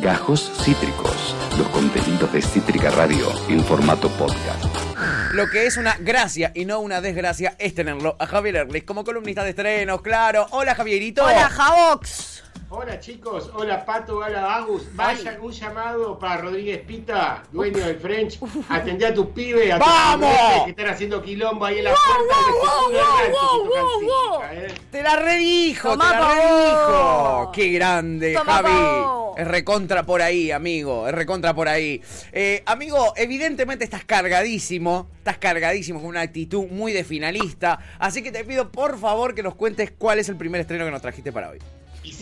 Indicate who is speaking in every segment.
Speaker 1: Gajos Cítricos, los contenidos de Cítrica Radio en formato podcast.
Speaker 2: Lo que es una gracia y no una desgracia es tenerlo a Javier Erlich como columnista de estrenos, claro. Hola Javierito.
Speaker 3: Hola, Javox.
Speaker 4: Hola chicos, hola Pato, hola Agus. Vaya un llamado para Rodríguez Pita, dueño del French. Atendé a tus pibes, a tus
Speaker 2: ¡Vamos!
Speaker 4: que están haciendo quilombo ahí en la puerta. ¿eh?
Speaker 2: Te la redijo,
Speaker 3: Tomá
Speaker 2: te la redijo. Qué grande,
Speaker 3: Tomá
Speaker 2: Javi. Es recontra por ahí, amigo. Es recontra por ahí. Eh, amigo, evidentemente estás cargadísimo. Estás cargadísimo con una actitud muy de finalista. Así que te pido, por favor, que nos cuentes cuál es el primer estreno que nos trajiste para hoy.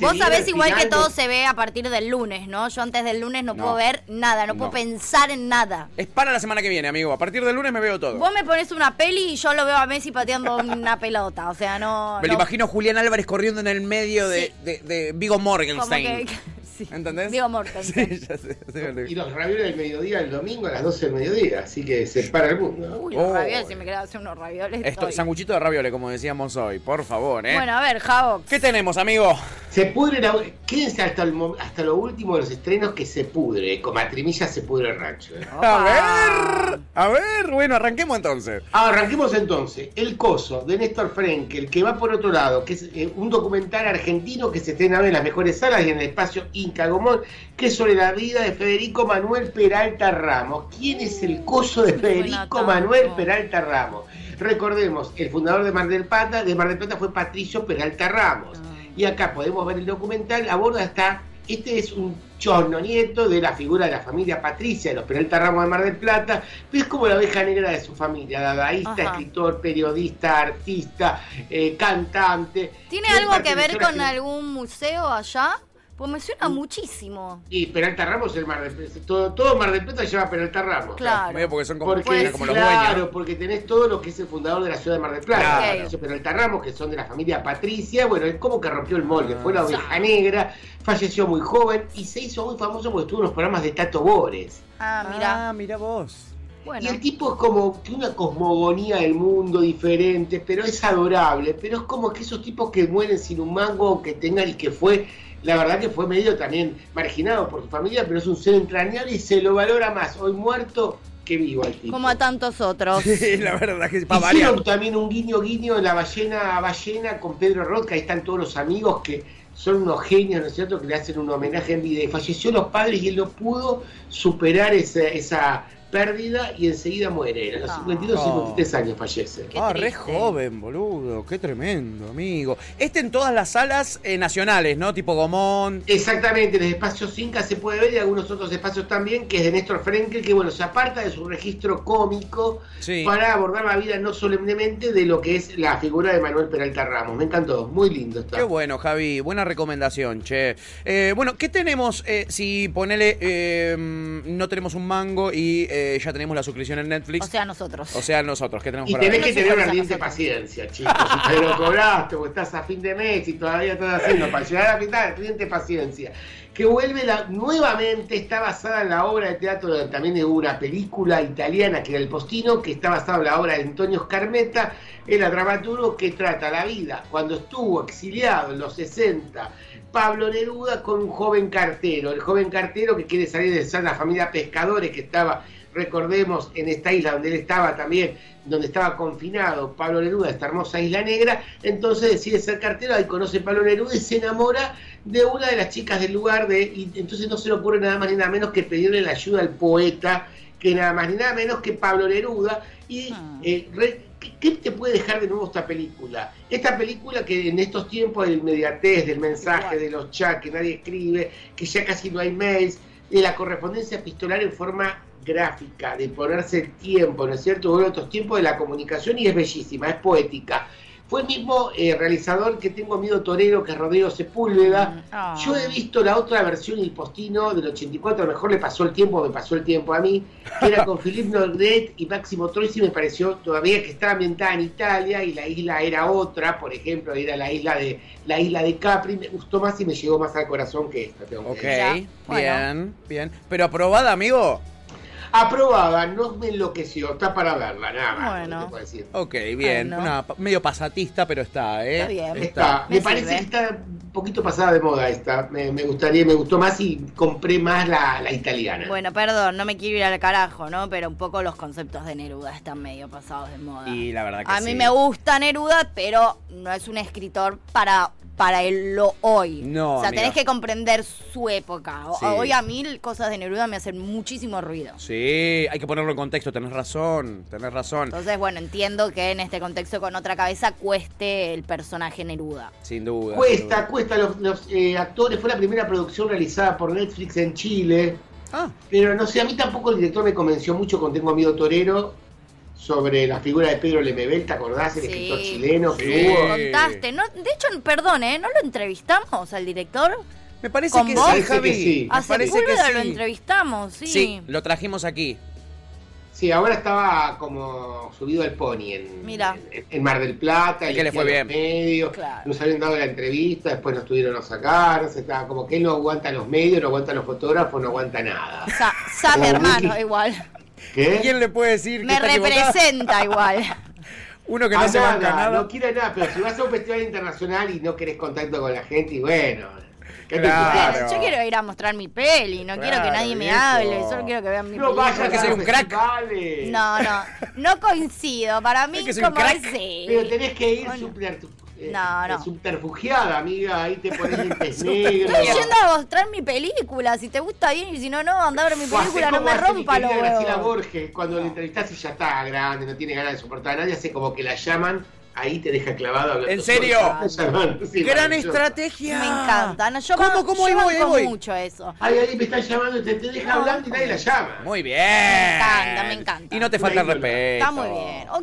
Speaker 3: Vos sabés igual que todo se ve a partir del lunes, ¿no? Yo antes del lunes no,
Speaker 2: No.
Speaker 3: puedo ver nada, no, puedo
Speaker 2: No.
Speaker 3: pensar en nada.
Speaker 2: Es para la semana que viene, amigo. A partir del lunes me veo todo.
Speaker 3: Vos me pones una peli y yo lo veo a Messi pateando una pelota, o sea, no...
Speaker 2: Me lo
Speaker 3: no-
Speaker 2: imagino Julián Álvarez corriendo en el medio de,
Speaker 3: Sí.
Speaker 2: de, de Vigo
Speaker 3: como
Speaker 2: Morgenstein.
Speaker 3: que... sí.
Speaker 2: ¿Entendés?
Speaker 3: Digo Mortensen.
Speaker 2: Sí, ya sé, ya sé, me lo-
Speaker 4: Y los ravioles del mediodía el domingo a las 12 del mediodía, así que se para el mundo.
Speaker 3: Uy, los
Speaker 2: Oh.
Speaker 3: ravioles, si me quedan hacer unos ravioles.
Speaker 2: Esto, sanguchito de raviole, como decíamos hoy, por favor, ¿eh?
Speaker 3: Bueno, a ver, Javox.
Speaker 2: ¿Qué tenemos, amigo?
Speaker 4: Se pudre la... Quédense hasta, el hasta lo último de los estrenos que se pudre. Con matrimilla se pudre el rancho. ¿eh?
Speaker 2: A ver, a ver, bueno, arranquemos entonces.
Speaker 4: Ah, arranquemos entonces. El Coso, de Néstor Frenkel, que va por otro lado, que es eh, un documental argentino que se estrena en las mejores salas y en el espacio Inca Gomón, que es sobre la vida de Federico Manuel Peralta Ramos. ¿Quién es el Coso de Federico. Manuel Peralta Ramos? Recordemos, el fundador de Mar del Plata, de Mar del Plata fue Patricio Peralta Ramos.
Speaker 3: Ah.
Speaker 4: Y acá podemos ver el documental, aborda hasta, este es un chorno nieto de la figura de la familia Patricia, de los Peralta Ramos de Mar del Plata, pero es como la oveja negra de su familia, dadaísta,
Speaker 3: Ajá.
Speaker 4: escritor, periodista, artista, eh, cantante.
Speaker 3: ¿Tiene algo que ver con algún museo allá? Pues me suena muchísimo.
Speaker 4: Y Peralta Ramos, el Mar del Plata, todo, todo Mar del Plata lleva Peralta Ramos.
Speaker 3: Claro.
Speaker 2: Porque son como,
Speaker 4: Porque,
Speaker 3: Pues,
Speaker 2: como los
Speaker 4: claro,
Speaker 2: dueños.
Speaker 4: porque tenés todo lo que es el fundador de la ciudad de Mar del Plata,
Speaker 2: Claro.
Speaker 4: Peralta Ramos, que son de la familia Patricia, bueno, es como que rompió el molde,
Speaker 2: Ah.
Speaker 4: fue la oveja negra, falleció muy joven y se hizo muy famoso porque estuvo en los programas de Tato Bores.
Speaker 3: Ah, mira.
Speaker 2: Ah, mira vos.
Speaker 3: bueno.
Speaker 4: Y el tipo es como que una cosmogonía del mundo diferente, pero es adorable, pero es como que esos tipos que mueren sin un mango que tengan y que fue, la verdad que fue medio también marginado por su familia, pero es un ser entrañable y se lo valora más hoy muerto que vivo al tipo.
Speaker 3: Como a tantos otros.
Speaker 2: Sí, la verdad que para variar.
Speaker 4: Hicieron también un guiño guiño en la ballena a ballena con Pedro Roca, ahí están todos los amigos que son unos genios, ¿no es cierto?, que le hacen un homenaje en vida. Y falleció los padres y él no pudo superar esa, esa pérdida y enseguida muere. A los
Speaker 3: Ah.
Speaker 4: 52, 53 años fallece.
Speaker 3: Qué
Speaker 2: Ah, re joven, boludo. Qué tremendo, amigo. Este en todas las salas eh, nacionales, ¿no? Tipo Gomón.
Speaker 4: Exactamente, en el espacio Cinca se puede ver y algunos otros espacios también, que es de Néstor Frenkel, que bueno, se aparta de su registro cómico
Speaker 2: Sí.
Speaker 4: para abordar la vida no solemnemente de lo que es la figura de Manuel Peralta Ramos. Me encantó, muy lindo está.
Speaker 2: Qué bueno, Javi. Buena recomendación, che. Eh, bueno, ¿qué tenemos eh, si ponele eh, no tenemos un mango y eh, ya tenemos la suscripción en Netflix?
Speaker 3: O sea, nosotros.
Speaker 2: O sea, nosotros, ¿qué tenemos
Speaker 4: Y
Speaker 2: para
Speaker 4: tenés
Speaker 2: ver?
Speaker 4: que tener una ardiente paciencia, chicos. Si te lo cobraste o estás a fin de mes y todavía estás haciendo para llegar a la mitad, ardiente paciencia. Que vuelve la, nuevamente, está basada en la obra de teatro, de- también de una película italiana que era El Postino, que está basada en la obra de Antonio Scarmetta, el dramaturgo que trata la vida cuando estuvo exiliado en los 60. Pablo Neruda con un joven cartero, el joven cartero que quiere salir de la familia pescadores que estaba recordemos, en esta isla donde él estaba también, donde estaba confinado Pablo Neruda, esta hermosa isla negra, entonces decide ser cartero, ahí conoce a Pablo Neruda y se enamora de una de las chicas del lugar, de, y entonces no se le ocurre nada más ni nada menos que pedirle la ayuda al poeta, que nada más ni nada menos que Pablo Neruda, y
Speaker 3: Ah.
Speaker 4: eh, re- ¿qué- ¿qué te puede dejar de nuevo esta película? Esta película que en estos tiempos del inmediatez, del mensaje, de los chats, que nadie escribe, que ya casi no hay mails, de la correspondencia epistolar en forma gráfica, de ponerse el tiempo, ¿no es cierto? Hubo otros tiempos de la comunicación y es bellísima, es poética. Fue el mismo eh, realizador que tengo miedo torero, que es Rodrigo Sepúlveda.
Speaker 3: Ah.
Speaker 4: Yo he visto la otra versión, El Postino, del 84, a lo mejor le pasó el tiempo, me pasó el tiempo a mí, que era con Philippe Nordret y Máximo Troisi, me pareció todavía que estaba ambientada en Italia y la isla era otra, por ejemplo, era la isla de la isla de Capri, me gustó más y me llegó más al corazón que esta. tengo que decir.
Speaker 2: Bien, bien. Pero aprobada, amigo.
Speaker 4: Aprobada, no me enloqueció, está para verla, nada más.
Speaker 3: Bueno.
Speaker 4: no te puedo decir.
Speaker 2: Ok, bien. Una pa- medio pasatista, pero está, ¿eh?
Speaker 3: Está bien.
Speaker 4: Está,
Speaker 3: Me
Speaker 4: me, parece que está un poquito pasada de moda esta. Me, me gustaría, me gustó más y compré más la, la italiana.
Speaker 3: Bueno, perdón, no me quiero ir al carajo, ¿no? Pero un poco los conceptos de Neruda están medio pasados de moda.
Speaker 2: Y la verdad que
Speaker 3: A mí
Speaker 2: sí.
Speaker 3: me gusta Neruda, pero no es un escritor para, para el lo hoy.
Speaker 2: No,
Speaker 3: O sea,
Speaker 2: amiga.
Speaker 3: tenés que comprender su época.
Speaker 2: Sí.
Speaker 3: Hoy a mí cosas de Neruda me hacen muchísimo ruido.
Speaker 2: Sí, hay que ponerlo en contexto, tenés razón, tenés razón.
Speaker 3: Entonces, bueno, entiendo que en este contexto con otra cabeza cueste el personaje Neruda.
Speaker 2: Sin duda. sin
Speaker 4: Cuesta,
Speaker 2: duda.
Speaker 4: cuesta. Los, los, eh, actores, fue la primera producción realizada por Netflix en Chile.
Speaker 2: Ah,
Speaker 4: Pero no sé, a mí tampoco el director me convenció mucho con Tengo Amigo Torero sobre la figura de Pedro Lemebel, ¿te acordás? El
Speaker 3: Sí.
Speaker 4: escritor chileno que
Speaker 2: Sí.
Speaker 4: hubo.
Speaker 3: Contaste, no, de hecho, perdón, ¿eh? ¿No lo entrevistamos al director?
Speaker 2: me parece
Speaker 3: ¿Con
Speaker 2: que
Speaker 3: vos?
Speaker 2: sí, Javi.
Speaker 4: que sí.
Speaker 2: Me
Speaker 3: A
Speaker 2: parece que
Speaker 3: lo entrevistamos, sí.
Speaker 2: Sí, lo trajimos aquí.
Speaker 4: Sí, ahora estaba como subido al pony en,
Speaker 3: Mira.
Speaker 4: en, en Mar del Plata,
Speaker 2: Es que le fue
Speaker 4: los
Speaker 2: bien.
Speaker 4: medios,
Speaker 3: Claro.
Speaker 4: nos habían dado la entrevista, después nos tuvieron a sacar, no sé, estaba como que él no aguanta los medios, no aguanta los fotógrafos, no aguanta nada.
Speaker 3: Sabe,
Speaker 4: Como
Speaker 3: hermano, igual.
Speaker 4: ¿Qué?
Speaker 2: ¿Quién le puede decir que
Speaker 3: Me
Speaker 2: está equivocado?
Speaker 3: representa igual.
Speaker 2: Uno que no
Speaker 4: Ah,
Speaker 2: se banca
Speaker 4: nada,
Speaker 2: nada.
Speaker 4: no quiere nada, pero si vas a un festival internacional y no querés contacto con la gente, y bueno.
Speaker 3: Yo quiero ir a mostrar mi peli, no quiero que nadie me hable, solo quiero que vean mi
Speaker 4: No
Speaker 3: película.
Speaker 4: vayas
Speaker 2: que
Speaker 4: a
Speaker 2: soy un crack.
Speaker 4: festivales.
Speaker 3: No, no, no coincido. Para mí
Speaker 2: Es que soy un
Speaker 3: como.
Speaker 4: Pero tenés que ir
Speaker 3: Bueno.
Speaker 4: subtertu- eh,
Speaker 3: No, no.
Speaker 4: subterfugiada, amiga, ahí te pones lentes negros.
Speaker 3: Estoy yendo a mostrar mi película, si te gusta bien y si no, no, anda a ver mi película, no me rompa los
Speaker 4: querida Graciela. Borges, cuando le entrevistás y ya está grande, no tiene ganas de soportar a nadie, hace como que la llaman, ahí te deja clavado hablando
Speaker 2: ¿En serio?
Speaker 4: sí,
Speaker 2: Gran estrategia.
Speaker 3: Me encanta. No, yo
Speaker 2: ¿Cómo, cómo? Ahí
Speaker 3: yo
Speaker 2: voy, ahí
Speaker 3: banco
Speaker 2: voy.
Speaker 3: mucho eso.
Speaker 4: Ay, ahí me están llamando, te, te deja hablando y nadie la llama.
Speaker 2: Muy bien.
Speaker 3: Me encanta, me encanta.
Speaker 2: Y no te falta el respeto.
Speaker 3: Está muy bien. O-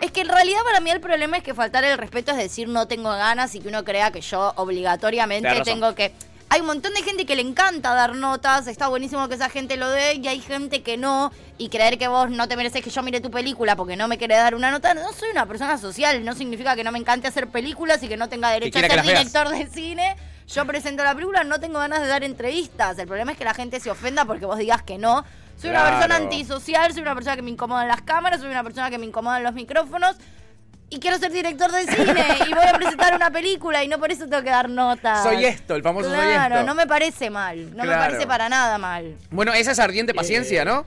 Speaker 3: Es que en realidad para mí el problema es que faltar el respeto es decir no tengo ganas y que uno crea que yo obligatoriamente tengo que... Hay un montón de gente que le encanta dar notas, está buenísimo que esa gente lo dé y hay gente que no y creer que vos no te mereces que yo mire tu película porque no me querés dar una nota. No soy una persona social, no significa que no me encante hacer películas y que no tenga derecho a ser
Speaker 2: veas.
Speaker 3: director de cine. Yo presento la película, no tengo ganas de dar entrevistas. El problema es que la gente se ofenda porque vos digas que no. Soy una
Speaker 2: Claro.
Speaker 3: persona antisocial, soy una persona que me incomodan las cámaras, soy una persona que me incomodan los micrófonos. Y quiero ser director de cine y voy a presentar una película y no por eso tengo que dar notas.
Speaker 2: Soy esto, el famoso soy
Speaker 3: Claro,
Speaker 2: esto.
Speaker 3: no me parece mal. No me
Speaker 2: Claro.
Speaker 3: parece para nada mal.
Speaker 2: Bueno, esa es ardiente
Speaker 4: Eh,
Speaker 2: paciencia, ¿no?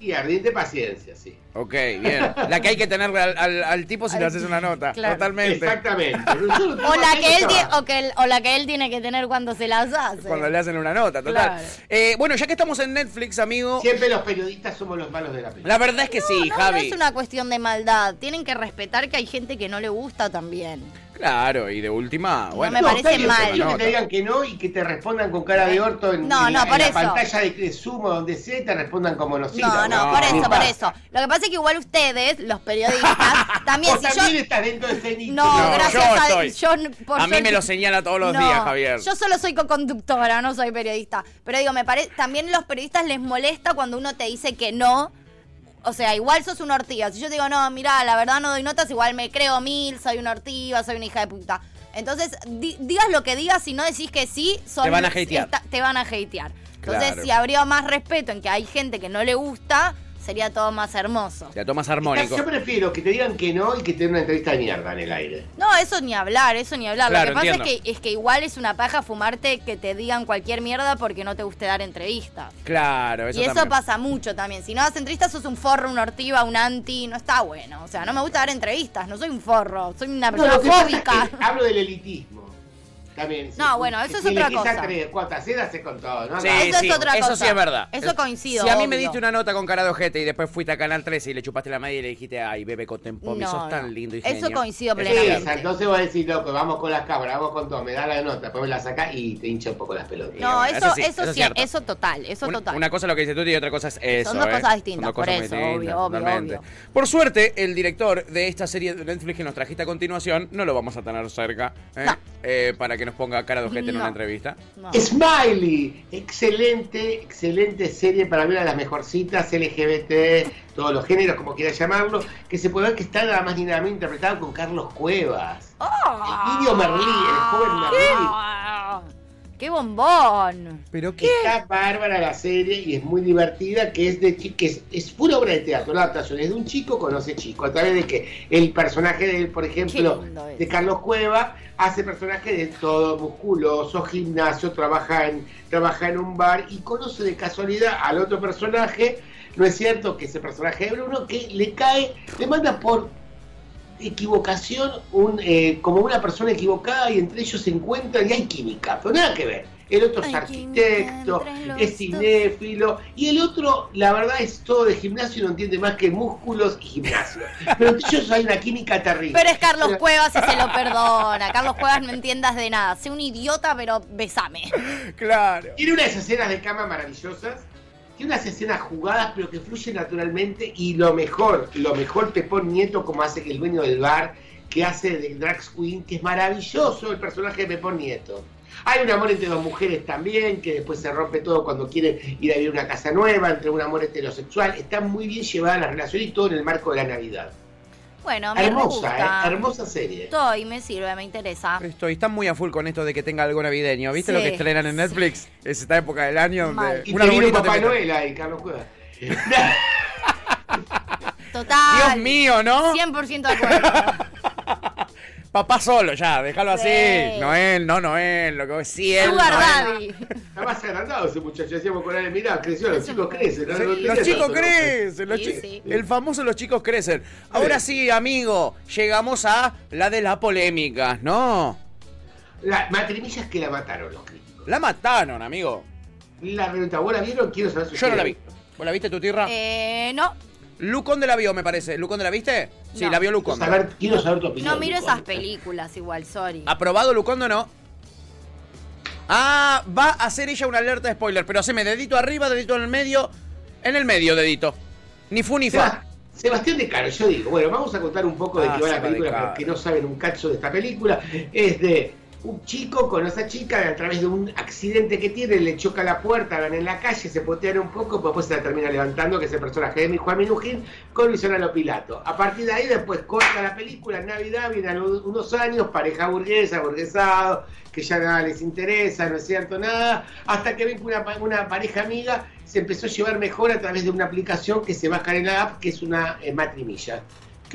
Speaker 4: Y ardiente paciencia, sí.
Speaker 2: Ok, bien. La que hay que tener al, al- al tipo si le haces una nota.
Speaker 3: claro.
Speaker 2: Totalmente.
Speaker 4: Exactamente.
Speaker 3: O la, que él
Speaker 4: que
Speaker 3: tie-
Speaker 4: trabajar.
Speaker 3: o, que él- o la que él tiene que tener cuando se las hace.
Speaker 2: Cuando le hacen una nota, total.
Speaker 3: Claro.
Speaker 2: Eh, bueno, ya que estamos en Netflix, amigo.
Speaker 4: Siempre los periodistas somos los malos de la película.
Speaker 2: La verdad es que sí,
Speaker 3: no, no
Speaker 2: Javi.
Speaker 3: es una cuestión de maldad. Tienen que respetar que hay gente que no le gusta también.
Speaker 2: Claro, y de última, bueno.
Speaker 3: me
Speaker 4: No,
Speaker 3: parece
Speaker 4: está bien,
Speaker 3: mal.
Speaker 4: que te digan que no y que te respondan con cara de orto en,
Speaker 3: No,
Speaker 4: la,
Speaker 3: por
Speaker 4: en la
Speaker 3: eso.
Speaker 4: pantalla de, de Zoom o donde sea y te respondan como no
Speaker 3: No, no, por eso, por eso. Lo que pasa es que igual ustedes, los periodistas, también, si
Speaker 4: también
Speaker 3: yo...
Speaker 4: estás dentro de ese nicho.
Speaker 3: No,
Speaker 2: No,
Speaker 3: gracias
Speaker 2: yo
Speaker 3: a
Speaker 2: estoy.
Speaker 3: yo por
Speaker 2: A mí me lo señala todos los
Speaker 3: No,
Speaker 2: días, Javier.
Speaker 3: Yo solo soy co-conductora, no soy periodista. Pero digo, me parece, también los periodistas les molesta cuando uno te dice que no. O sea, igual sos una ortiga. Si yo te digo, no, mira, la verdad no doy notas, igual me creo mil, soy una ortiga, soy una hija de puta. Entonces, di- digas lo que digas, si no decís que sí, son,
Speaker 2: Te van a hatear.
Speaker 3: esta- te van a hatear. Entonces,
Speaker 2: Claro.
Speaker 3: si habría más respeto en que hay gente que no le gusta, sería todo más hermoso.
Speaker 2: Ya tomas armónico.
Speaker 4: Yo prefiero que te digan que no y que te den una entrevista de mierda en el aire.
Speaker 3: No, eso ni hablar, eso ni hablar.
Speaker 2: Claro,
Speaker 3: Lo que pasa
Speaker 2: entiendo.
Speaker 3: es que, es que igual es una paja fumarte que te digan cualquier mierda porque no te guste dar entrevistas.
Speaker 2: Claro, eso
Speaker 3: y eso
Speaker 2: también.
Speaker 3: pasa mucho también. Si no das entrevistas, sos un forro, un ortiva, un anti. No está bueno. O sea, no me gusta dar entrevistas. No soy un forro. Soy una
Speaker 4: No,
Speaker 3: persona
Speaker 4: es
Speaker 3: fóbica.
Speaker 4: que hablo del elitismo. También.
Speaker 3: No,
Speaker 4: si-
Speaker 3: bueno, eso es
Speaker 4: si
Speaker 3: otra cosa.
Speaker 4: tres, cuotas, hace con todo, ¿no?
Speaker 2: Sí,
Speaker 3: Eso es
Speaker 2: sí,
Speaker 3: otra
Speaker 2: eso
Speaker 3: cosa.
Speaker 2: sí es verdad.
Speaker 3: Eso
Speaker 2: Es-
Speaker 3: coincido,
Speaker 2: Si a mí me diste una nota con cara de ojete y después fuiste a Canal 13 y le chupaste la media y le dijiste, ay, bebé Cotempomi,
Speaker 3: No,
Speaker 2: sos tan lindo y
Speaker 3: Eso
Speaker 2: genio".
Speaker 3: coincido
Speaker 2: Eso es
Speaker 3: plenamente.
Speaker 4: Esa, entonces vos decís, loco, vamos con las cámaras, vamos con todo, me da la nota, después me la sacás y te hincha un poco las pelotas.
Speaker 3: No,
Speaker 2: bueno,
Speaker 3: eso,
Speaker 2: eso sí,
Speaker 3: eso,
Speaker 2: eso es
Speaker 3: sí,
Speaker 2: cierto.
Speaker 3: eso total, eso
Speaker 2: Una-
Speaker 3: total.
Speaker 2: Una cosa es lo que dices tú y otra cosa es eso.
Speaker 3: dos
Speaker 2: ¿eh?
Speaker 3: cosas distintas,
Speaker 2: dos
Speaker 3: por
Speaker 2: cosas
Speaker 3: eso,
Speaker 2: distintas,
Speaker 3: obvio, obvio.
Speaker 2: Por suerte, el director de esta serie de Netflix que nos trajiste a continuación no lo vamos a tener cerca ¿eh? Eh, para que nos ponga cara de ojete en
Speaker 3: No.
Speaker 2: una entrevista.
Speaker 3: No.
Speaker 4: Smiley, excelente, excelente serie para ver a las mejorcitas LGBT, todos los géneros, como quieras llamarlo, que se puede ver que está nada más ni nada menos interpretado con Carlos Cuevas.
Speaker 3: ¡Oh!
Speaker 4: El niño Merlí, el joven Merlí.
Speaker 3: Ah, ¡Qué bombón!
Speaker 2: ¿Pero qué?
Speaker 4: Está bárbara la serie y es muy divertida, que es de que es, es pura obra de teatro, la adaptación. Es de un chico conoce chico, a través de que el personaje de, por ejemplo, de Carlos Cueva, hace personaje de todo musculoso, gimnasio, trabaja en, trabaja en un bar y conoce de casualidad al otro personaje, no es cierto que ese personaje de Bruno, que le cae, le manda por equivocación un, eh, como una persona equivocada y entre ellos se encuentran y hay química, pero nada que ver. El otro es arquitecto, es cinéfilo y el otro, la verdad, es todo de gimnasio y no entiende más que músculos y gimnasio. Pero entre ellos hay una química terrible.
Speaker 3: Pero es Carlos
Speaker 4: Pero-
Speaker 3: Cuevas y se lo perdona. Carlos Cuevas no entiendas de nada. Sé un idiota, pero besame.
Speaker 2: Claro.
Speaker 4: Tiene unas escenas de cama maravillosas, tiene unas escenas jugadas pero que fluyen naturalmente y lo mejor, lo mejor Pepón Nieto como hace que el dueño del bar, que hace de Drag Queen, que es maravilloso el personaje de Pepón Nieto. Hay un amor entre dos mujeres también, que después se rompe todo cuando quieren ir a vivir una casa nueva, entre un amor heterosexual. Está muy bien llevada la relación y todo en el marco de la Navidad.
Speaker 3: Bueno, me
Speaker 4: Hermosa,
Speaker 3: gusta.
Speaker 4: ¿eh? hermosa serie.
Speaker 3: Estoy, me sirve, me interesa.
Speaker 2: Estoy, están muy a full con esto de que tenga algo navideño. ¿Viste
Speaker 3: Sí,
Speaker 2: lo que estrenan en Netflix? Es esta época del año donde.
Speaker 4: Y
Speaker 2: un
Speaker 4: te vino Papá. Noel ahí, Carlos Cueva.
Speaker 3: Total.
Speaker 2: Dios mío, ¿no?
Speaker 3: 100% de acuerdo.
Speaker 2: Papá solo ya, déjalo así.
Speaker 3: Sí.
Speaker 2: Noel, no Noel, lo que es sí, él.
Speaker 3: Sugar. Daddy.
Speaker 4: Está más agrandado ese muchacho. Decíamos con él, mirá, creció, los chicos crecen.
Speaker 2: los chicos
Speaker 4: tanto, ¿no?
Speaker 2: crecen, los
Speaker 3: Sí,
Speaker 2: chi-
Speaker 3: sí.
Speaker 2: el famoso los chicos crecen. Ahora sí, amigo, llegamos a la de las polémicas, ¿no?
Speaker 4: La matrimillas que la mataron los críticos.
Speaker 2: La mataron, amigo.
Speaker 4: La reventa, ¿vos la vieron? Quiero saber si
Speaker 2: Yo no la vi. ¿Vos la viste, tu tierra?
Speaker 3: Eh, no,
Speaker 2: Lucón de la vio, me parece. ¿Lucón de la viste? Sí,
Speaker 3: No.
Speaker 2: la vio
Speaker 4: Quiero saber, quiero saber tu opinión.
Speaker 3: no miro
Speaker 4: Nico.
Speaker 3: esas películas igual, sorry.
Speaker 2: ¿Aprobado Lucondo o no? Ah, va a hacer ella una alerta de spoiler, pero haceme dedito arriba, dedito en el medio. En el medio, dedito. Ni fu ni fa.
Speaker 4: Seba- Sebastián de Caro, yo digo, bueno, vamos a contar un poco de
Speaker 2: Ah,
Speaker 4: qué va la
Speaker 2: Seba de
Speaker 4: película
Speaker 2: Caro.
Speaker 4: para los que no saben un cacho de esta película. Es de un chico con esa chica a través de un accidente que tiene, le choca la puerta, van en la calle, se potean un poco, pero después se la termina levantando, que es el personaje de mi Juan Minujín, con Luciano Pilato. A partir de ahí, después corta la película, Navidad, vienen unos años, pareja burguesa, burguesado, que ya nada les interesa, no es cierto, nada, hasta que ven una pareja amiga se empezó a llevar mejor a través de una aplicación que se baja en la app, que es una eh, matrimilla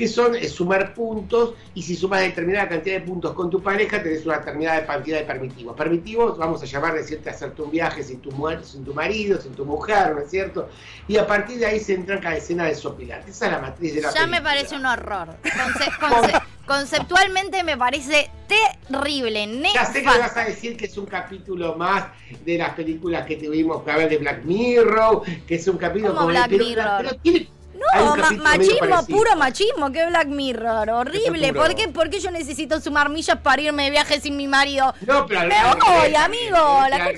Speaker 4: que son sumar puntos y si sumas determinada cantidad de puntos con tu pareja tenés una determinada cantidad de permitivos. Permitivos, vamos a llamar decirte hacerte un viaje sin tu, sin tu marido, sin tu mujer, ¿no es cierto? Y a partir de ahí se entra cada escena de sopilante. Esa es la matriz de la
Speaker 3: Ya me parece un horror. Conce- conce- conceptualmente me parece terrible,
Speaker 4: Ya sé que vas
Speaker 3: nefasto.
Speaker 4: a decir que es un capítulo más de las películas que tuvimos que ver de Black Mirror, que es un capítulo
Speaker 3: ¿Cómo
Speaker 4: como
Speaker 3: Black
Speaker 4: pero,
Speaker 3: Mirror?
Speaker 4: pero tiene- hay un
Speaker 3: No, ma-
Speaker 4: medio
Speaker 3: machismo, puro machismo, que Black Mirror, horrible. ¿Por qué, ¿Por qué yo necesito sumar millas para irme de viaje sin mi marido?
Speaker 4: No, pero
Speaker 3: Me voy, amigo, la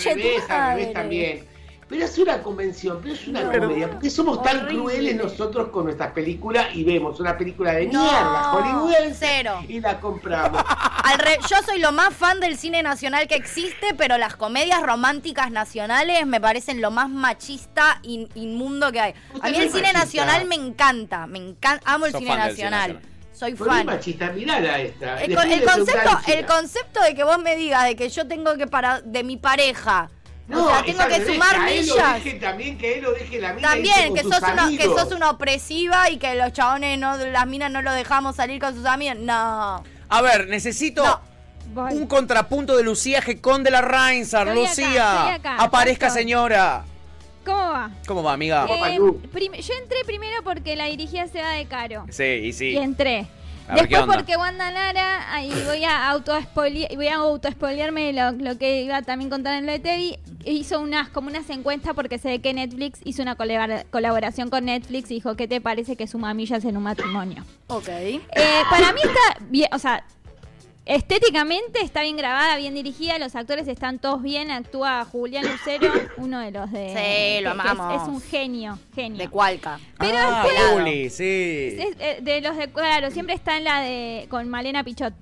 Speaker 3: madre.
Speaker 4: también. Pero es una convención, pero es una
Speaker 3: No,
Speaker 4: comedia, porque somos tan crueles nosotros con nuestras películas y vemos una película de
Speaker 3: No,
Speaker 4: mierda hollywoodense
Speaker 3: cero.
Speaker 4: y la compramos.
Speaker 3: Al re- yo soy lo más fan del cine nacional que existe, pero las comedias románticas nacionales me parecen lo más machista, in- inmundo que hay.
Speaker 4: Usted
Speaker 3: A mí
Speaker 4: no
Speaker 3: el cine
Speaker 4: machista.
Speaker 3: nacional me encanta, me encanta, amo el cine nacional. Soy
Speaker 4: Por
Speaker 3: fan.
Speaker 4: machista, mirala esta.
Speaker 3: El, el concepto, el concepto de que vos me digas de que yo tengo que para de mi pareja,
Speaker 4: No,
Speaker 3: o sea, tengo que
Speaker 4: revés,
Speaker 3: sumar
Speaker 4: lo
Speaker 3: millas.
Speaker 4: deje también, que él lo deje la mina
Speaker 3: También, que sos, una, que
Speaker 4: amigos.
Speaker 3: sos una opresiva y que los chabones, no, las minas no lo dejamos salir con sus amigas. No.
Speaker 2: A ver, necesito
Speaker 3: No.
Speaker 5: Voy.
Speaker 2: un contrapunto de Lucía Gecón de la Reinsar.
Speaker 5: Estoy
Speaker 2: Lucía,
Speaker 5: acá,
Speaker 2: aparezca,
Speaker 5: estoy.
Speaker 2: señora.
Speaker 5: ¿Cómo va?
Speaker 2: ¿Cómo va, amiga?
Speaker 4: Eh,
Speaker 5: yo entré primero porque la dirigía Seba de Caro.
Speaker 2: Sí, y sí.
Speaker 5: Y entré.
Speaker 2: A ver, ¿qué
Speaker 5: Después porque Wanda Nara, ahí voy a auto voy a autospoilearme lo, lo que iba a también contar en lo de Tevi, hizo unas como unas encuestas porque sé que Netflix hizo una colabora- colaboración con Netflix y dijo, ¿qué te parece que suma millas en un matrimonio?
Speaker 3: Ok.
Speaker 5: Eh, para mí está bien, o sea, estéticamente está bien grabada, bien dirigida, los actores están todos bien, actúa Julián Lucero, uno de los de...
Speaker 3: Sí,
Speaker 5: que-
Speaker 3: lo
Speaker 5: es-
Speaker 3: amamos.
Speaker 5: Es, un genio, genio.
Speaker 3: De Cualca.
Speaker 5: Pero
Speaker 2: ah,
Speaker 5: después-
Speaker 2: Juli, sí.
Speaker 5: Es, eh, de los de, claro, siempre está en la de, con Malena Pichot.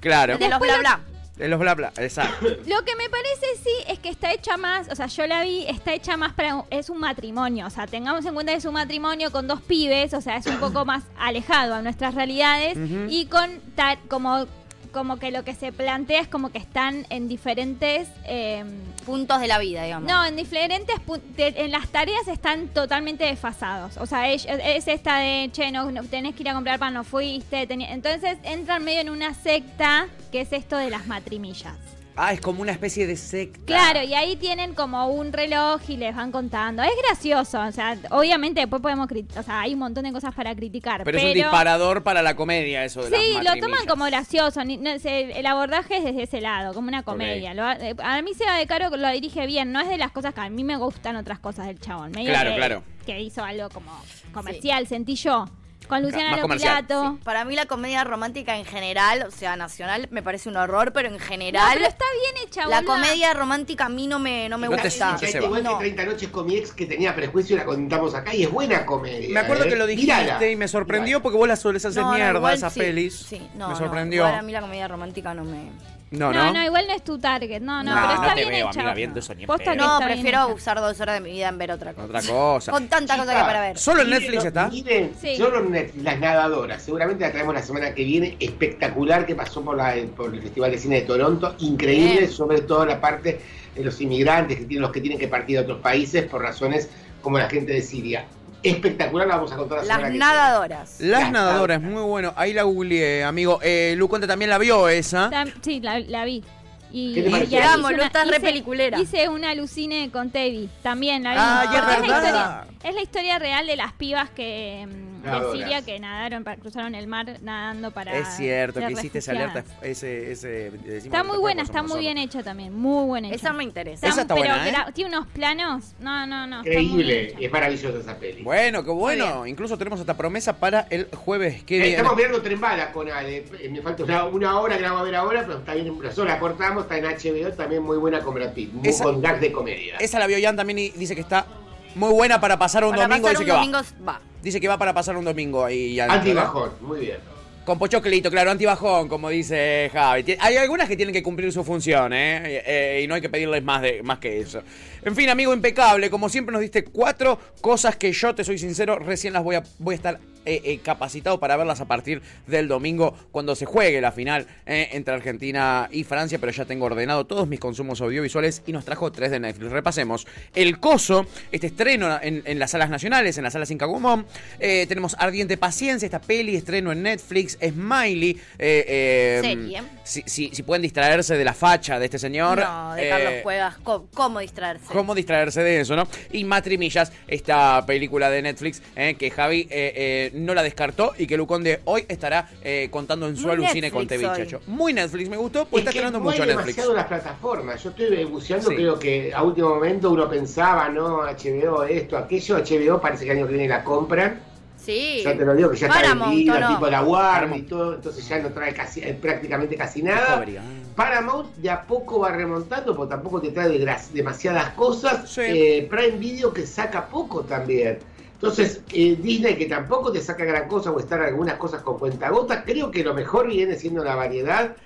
Speaker 2: Claro.
Speaker 3: De los bla
Speaker 5: lo-
Speaker 3: bla.
Speaker 2: De los bla bla, exacto.
Speaker 5: Lo que me parece sí es que está hecha más, o sea, yo la vi, está hecha más para, es un matrimonio, o sea, tengamos en cuenta que es un matrimonio con dos pibes, o sea, es un poco más alejado a nuestras realidades y con ta- como como que lo que se plantea es como que están en diferentes... eh,
Speaker 3: Puntos de la vida, digamos.
Speaker 5: no, en diferentes en las tareas están totalmente desfasados. O sea, es, es esta de, che, no, no, tenés que ir a comprar pan, no fuiste. Entonces entran medio en una secta que es esto de las matrimillas.
Speaker 2: Ah, es como una especie de secta.
Speaker 5: Claro, y ahí tienen como un reloj y les van contando. Es gracioso, o sea, obviamente después podemos criticar, o sea, hay un montón de cosas para criticar.
Speaker 2: Pero,
Speaker 5: Pero,
Speaker 2: es un disparador para la comedia eso de las
Speaker 5: Sí, lo toman como gracioso. ni- no sé, el abordaje es desde ese lado, como una comedia. Lo- eh, a mí Seba de Caro lo dirige bien. No es de las cosas que a mí me gustan otras cosas del chabón. Medio
Speaker 2: Claro,
Speaker 5: que,
Speaker 2: claro.
Speaker 5: Que hizo algo como comercial, sentí yo. Con Luciana. Lopilato.
Speaker 3: Para mí la comedia romántica en general, o sea, nacional, me parece un horror, pero en
Speaker 5: No,
Speaker 3: general...
Speaker 5: pero está bien hecha,
Speaker 3: La
Speaker 5: boluda.
Speaker 3: comedia romántica a mí no me, no me
Speaker 2: No te
Speaker 3: gusta.
Speaker 2: Seba.
Speaker 4: igual
Speaker 3: No.
Speaker 4: que 30 noches con mi ex que tenía prejuicio y la contamos acá y es buena comedia.
Speaker 2: Me acuerdo
Speaker 4: ¿eh?
Speaker 2: que lo dijiste y me sorprendió
Speaker 4: Mírala.
Speaker 2: porque vos la sueles hacer
Speaker 3: No, no,
Speaker 2: mierda
Speaker 3: igual
Speaker 2: esas
Speaker 3: sí,
Speaker 2: pelis.
Speaker 3: Sí, no,
Speaker 2: me
Speaker 3: no,
Speaker 2: sorprendió.
Speaker 3: igual a mí la comedia romántica no me...
Speaker 2: No,
Speaker 5: No,
Speaker 2: no.
Speaker 5: no, igual no es tu target. No, no,
Speaker 2: No,
Speaker 5: pero
Speaker 2: no
Speaker 5: está
Speaker 2: te
Speaker 5: bien
Speaker 2: veo,
Speaker 5: hecha.
Speaker 2: amiga, viendo eso ni
Speaker 5: Posta
Speaker 3: No,
Speaker 5: está
Speaker 3: prefiero usar dos horas de mi vida en ver otra cosa.
Speaker 2: Otra cosa.
Speaker 3: Con tanta cosa que hay para ver.
Speaker 2: ¿Solo en
Speaker 4: Miren,
Speaker 2: Netflix está?
Speaker 4: Miren,
Speaker 5: Sí.
Speaker 4: solo en Netflix, Las Nadadoras. Seguramente la traemos la semana que viene. Espectacular que pasó por, la, por el Festival de Cine de Toronto. Increíble,
Speaker 3: Bien.
Speaker 4: sobre todo la parte de los inmigrantes que tienen los que tienen que partir a otros países por razones como la gente de Siria. Espectacular, la vamos a contar la
Speaker 3: Las
Speaker 4: que
Speaker 3: nadadoras.
Speaker 2: Las
Speaker 4: Las
Speaker 2: nadadoras, muy bueno. Ahí la googleé, amigo. Eh, Lu Conte también la vio esa.
Speaker 5: Tam- Sí, la, la vi. Y,
Speaker 4: ¿Qué te
Speaker 5: y hice
Speaker 3: Lu,
Speaker 5: una-
Speaker 3: estás re peliculera.
Speaker 5: Hice una alucine con Tevi, también la vi.
Speaker 2: Ah, es
Speaker 5: la historia, es la historia real de las pibas que mm, de. Siria que nadaron, para- cruzaron el mar nadando para.
Speaker 2: Es cierto que hiciste esa alerta. Ese, ese,
Speaker 5: Está muy buena, está muy bien hecha también, muy buena hecha.
Speaker 3: Esa me interesa.
Speaker 2: Esa está
Speaker 5: pero
Speaker 2: buena, ¿eh?
Speaker 5: Tiene unos planos. No, no, no.
Speaker 4: Increíble, es maravillosa esa peli.
Speaker 2: Bueno, qué bueno. Incluso tenemos esta promesa para el jueves que
Speaker 4: Eh,
Speaker 2: viene.
Speaker 4: Estamos mirando Tren Bala con Ale. Eh, Me falta una, una hora que la vamos a ver ahora, pero está bien. Nosotros la cortamos, está en HBO, también muy buena con Brad Pitt. Muy
Speaker 2: Esa-
Speaker 4: con gags de comedia.
Speaker 2: Esa la vio Jan también y dice que está muy buena para pasar un
Speaker 3: Para
Speaker 2: domingo.
Speaker 3: pasar
Speaker 2: Dice
Speaker 3: un
Speaker 2: que va.
Speaker 3: domingo va.
Speaker 2: Dice que va para pasar un domingo ahí.
Speaker 4: Antibajón, muy bien.
Speaker 2: Con pochoclito, claro, antibajón, como dice Javi. Hay algunas que tienen que cumplir su función, ¿eh? Eh, y no hay que pedirles más, de, más que eso. En fin, amigo impecable, como siempre nos diste cuatro cosas que yo, te soy sincero, recién las voy a, voy a estar eh, eh, capacitado para verlas a partir del domingo cuando se juegue la final eh, entre Argentina y Francia, pero ya tengo ordenado todos mis consumos audiovisuales y nos trajo tres de Netflix. Repasemos. El Coso, este estreno en, en las salas nacionales, en las salas Incagumón. Eh, tenemos Ardiente Paciencia, esta peli, estreno en Netflix. Smiley. Eh, eh,
Speaker 3: Serie.
Speaker 2: Si, si- si pueden distraerse de la facha de este señor.
Speaker 3: No, de Carlos Cuevas. ¿Cómo, cómo distraerse?
Speaker 2: ¿Cómo distraerse de eso, no? Y Matrimillas, esta película de Netflix eh, que Javi eh, eh, no la descartó y que Luconde hoy estará eh, contando en su
Speaker 3: Muy
Speaker 2: alucine con
Speaker 3: Netflix
Speaker 2: TV
Speaker 3: hoy.
Speaker 2: Chacho. Muy Netflix, me gustó, porque
Speaker 4: Es
Speaker 2: está
Speaker 4: hay
Speaker 2: mucho Netflix.
Speaker 4: demasiado las plataformas. Yo estoy buceando,
Speaker 2: Sí.
Speaker 4: creo que a último momento uno pensaba, ¿no? HBO, esto, aquello. HBO parece que el año que viene la compran.
Speaker 3: Sí.
Speaker 4: Ya te lo digo, que ya está
Speaker 3: Paramount,
Speaker 4: vendida,
Speaker 3: ¿o no?
Speaker 4: tipo la Warner y todo. Entonces ya no trae casi, eh, prácticamente casi nada.
Speaker 2: Discovery, ah.
Speaker 4: Paramount de a poco va remontando, porque tampoco te trae demasiadas cosas.
Speaker 2: Sí.
Speaker 4: Eh, Prime Video que saca poco también. Entonces, eh, Disney que tampoco te saca gran cosa o estar algunas cosas con cuentagotas, creo que lo mejor viene siendo la variedad.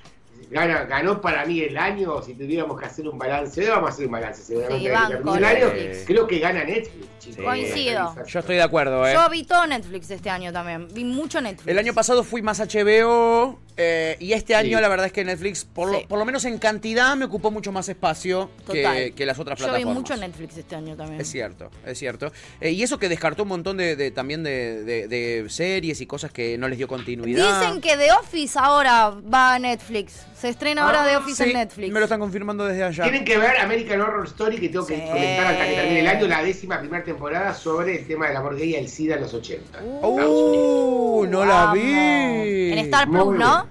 Speaker 4: Gana, ganó para mí el año, si tuviéramos que hacer un balance, vamos a hacer un balance seguramente
Speaker 3: Sí,
Speaker 4: de que
Speaker 3: banco,
Speaker 4: termine el año,
Speaker 3: Netflix.
Speaker 4: creo que gana Netflix, chicos.
Speaker 2: Sí.
Speaker 3: Coincido.
Speaker 2: Yo estoy de acuerdo, ¿eh?
Speaker 3: Yo vi todo Netflix este año también. Vi mucho Netflix.
Speaker 2: El año pasado fui más HBO eh, y este año
Speaker 4: Sí.
Speaker 2: la verdad es que Netflix, por, lo, por lo menos en cantidad, me ocupó mucho más espacio que, las otras
Speaker 3: Yo vi
Speaker 2: plataformas.
Speaker 3: mucho Netflix este año también.
Speaker 2: Es cierto, es cierto. Eh, y eso que descartó un montón de, de- también de, de- de series y cosas que no les dio continuidad.
Speaker 3: Dicen que The Office ahora va a Netflix. Se estrena ahora
Speaker 4: Ah,
Speaker 3: The Office
Speaker 2: Sí,
Speaker 3: en Netflix.
Speaker 2: me lo están confirmando desde allá.
Speaker 4: Tienen que ver American Horror Story, que tengo que
Speaker 3: Sí.
Speaker 4: comentar hasta que termine el año, la décima primera temporada sobre el tema del amor gay y el SIDA en los 80.
Speaker 2: ¡Uh! No la vi.
Speaker 3: En Star Plus, ¿no?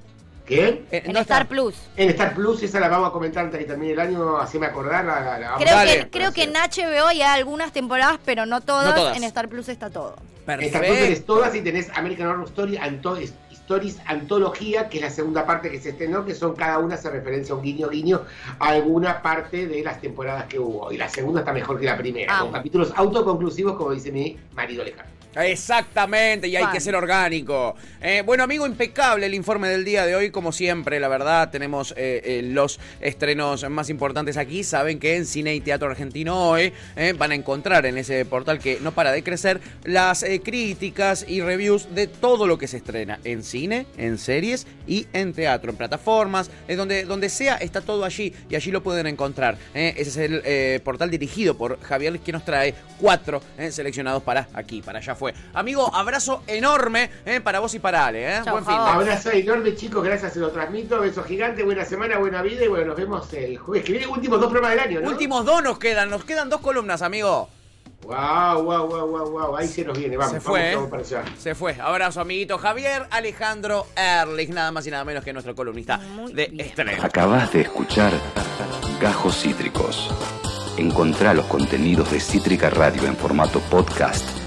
Speaker 4: ¿Qué?
Speaker 2: Eh,
Speaker 3: En
Speaker 2: no está.
Speaker 3: Star Plus.
Speaker 4: En Star Plus, esa la vamos a comentar antes de que termine el año, haceme acordar. La, la- la vamos
Speaker 3: Creo
Speaker 2: Dale.
Speaker 3: que, creo que en HBO hay algunas temporadas, pero no todas.
Speaker 2: No todas.
Speaker 3: En Star Plus está todo.
Speaker 4: En Star Plus tenés todas y tenés American Horror Story Anto- Stories Antología, que es la segunda parte que se estrenó, que son cada una hace referencia a un guiño guiño a alguna parte de las temporadas que hubo. Y la segunda está mejor que la primera,
Speaker 3: Ah.
Speaker 4: con capítulos autoconclusivos, como dice mi marido lejano.
Speaker 2: Exactamente, y hay
Speaker 3: Fan.
Speaker 2: que ser orgánico. Eh, bueno, amigo, impecable el informe del día de hoy, como siempre, la verdad, tenemos eh, eh, los estrenos más importantes aquí. Saben que en Cine y Teatro Argentino hoy van a encontrar en ese portal que no para de crecer las críticas y reviews de todo lo que se estrena en cine, en series y en teatro, en plataformas, donde, donde sea, está todo allí y allí lo pueden encontrar. Ese es el portal dirigido por Javier que nos trae cuatro seleccionados para aquí, para allá fue. Amigo, abrazo enorme eh, para vos y para Ale. eh.
Speaker 3: Chau,
Speaker 2: Buen fin.
Speaker 4: Abrazo enorme, chicos, gracias, se lo transmito. Beso gigante, buena semana, buena vida y bueno, nos vemos el jueves que viene, últimos dos programas del año, ¿no?
Speaker 2: Últimos dos nos quedan, nos quedan dos columnas, amigo.
Speaker 4: Wow, wow, wow, wow, wow, ahí se nos viene, vamos,
Speaker 2: Se fue,
Speaker 4: vamos, vamos para allá.
Speaker 2: Se fue. Abrazo, amiguito Javier Alejandro Erlich, nada más y nada menos que nuestro columnista
Speaker 3: Muy
Speaker 2: de estreno.
Speaker 1: Acabas de escuchar Gajos Cítricos. Encontrá los contenidos de Cítrica Radio en formato podcast